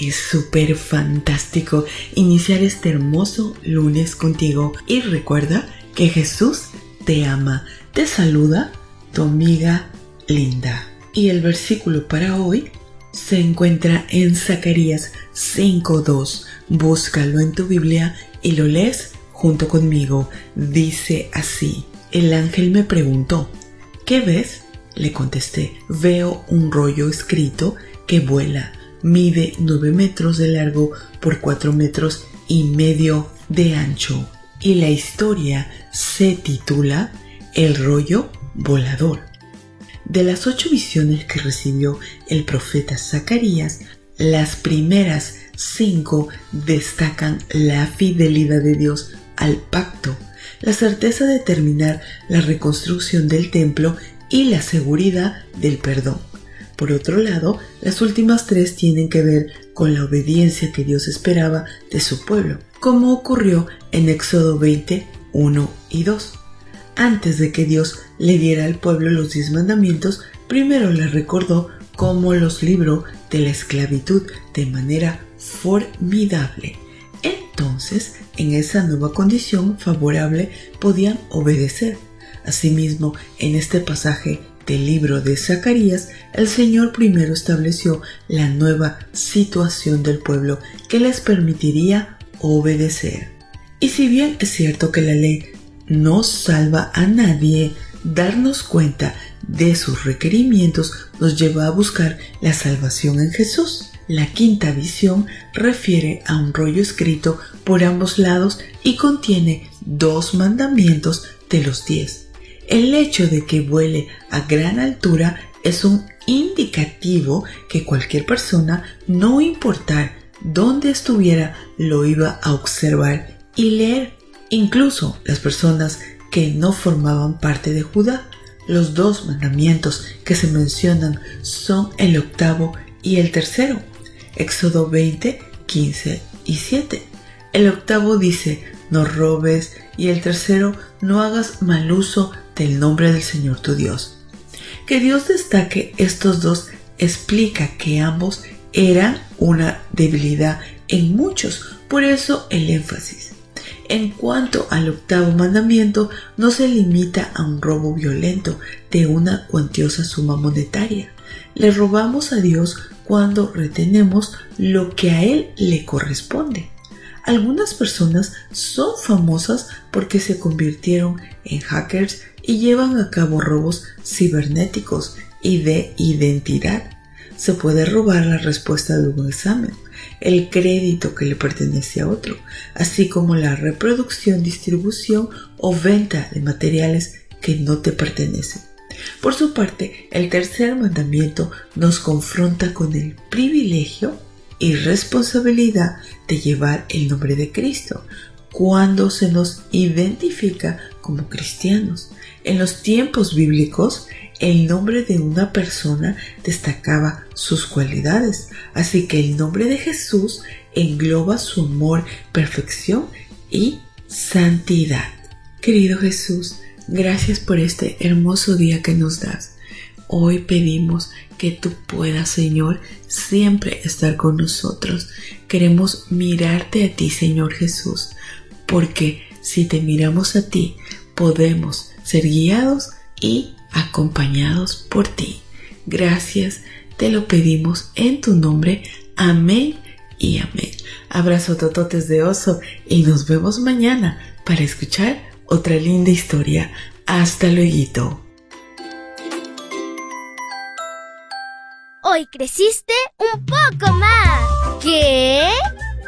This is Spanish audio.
es súper fantástico iniciar este hermoso lunes contigo y recuerda que Jesús te ama, te saluda tu amiga Linda. Y el versículo para hoy se encuentra en Zacarías 5.2. Búscalo en tu Biblia y lo lees junto conmigo. Dice así, el ángel me preguntó, ¿qué ves? Le contesté, veo un rollo escrito que vuela, mide 9 metros de largo por 4 metros y medio de ancho. Y la historia se titula El rollo volador. De las ocho visiones que recibió el profeta Zacarías, las primeras cinco destacan la fidelidad de Dios al pacto, la certeza de terminar la reconstrucción del templo y la seguridad del perdón. Por otro lado, las últimas tres tienen que ver con la obediencia que Dios esperaba de su pueblo, como ocurrió en Éxodo 20, 1 y 2. Antes de que Dios le diera al pueblo los diez mandamientos, primero le recordó cómo los libró de la esclavitud de manera formidable. Entonces, en esa nueva condición favorable podían obedecer. Asimismo, en este pasaje del libro de Zacarías, el Señor primero estableció la nueva situación del pueblo que les permitiría obedecer. Y si bien es cierto que la ley no salva a nadie, darnos cuenta de sus requerimientos nos lleva a buscar la salvación en Jesús. La quinta visión refiere a un rollo escrito por ambos lados y contiene dos mandamientos de los diez. El hecho de que vuele a gran altura es un indicativo que cualquier persona, no importar dónde estuviera, lo iba a observar y leer. Incluso las personas que no formaban parte de Judá. Los dos mandamientos que se mencionan son el octavo y el tercero. Éxodo 20, 15 y 7. El octavo dice, no robes, y el tercero, no hagas mal uso del nombre del Señor tu Dios. Que Dios destaque estos dos explica que ambos eran una debilidad en muchos, por eso el énfasis. En cuanto al octavo mandamiento, no se limita a un robo violento de una cuantiosa suma monetaria. Le robamos a Dios cuando retenemos lo que a Él le corresponde. Algunas personas son famosas porque se convirtieron en hackers y llevan a cabo robos cibernéticos y de identidad. Se puede robar la respuesta de un examen, el crédito que le pertenece a otro, así como la reproducción, distribución o venta de materiales que no te pertenecen. Por su parte, el tercer mandamiento nos confronta con el privilegio y responsabilidad de llevar el nombre de Cristo cuando se nos identifica como cristianos. En los tiempos bíblicos, el nombre de una persona destacaba sus cualidades, así que el nombre de Jesús engloba su amor, perfección y santidad. Querido Jesús, gracias por este hermoso día que nos das. Hoy pedimos que tú puedas, Señor, siempre estar con nosotros. Queremos mirarte a ti, Señor Jesús, porque si te miramos a ti, podemos ser guiados y acompañados por ti. Gracias, te lo pedimos en tu nombre. Amén y amén. Abrazo tototes de oso y nos vemos mañana para escuchar otra linda historia. Hasta luego. Hoy creciste un poco más. ¿Qué?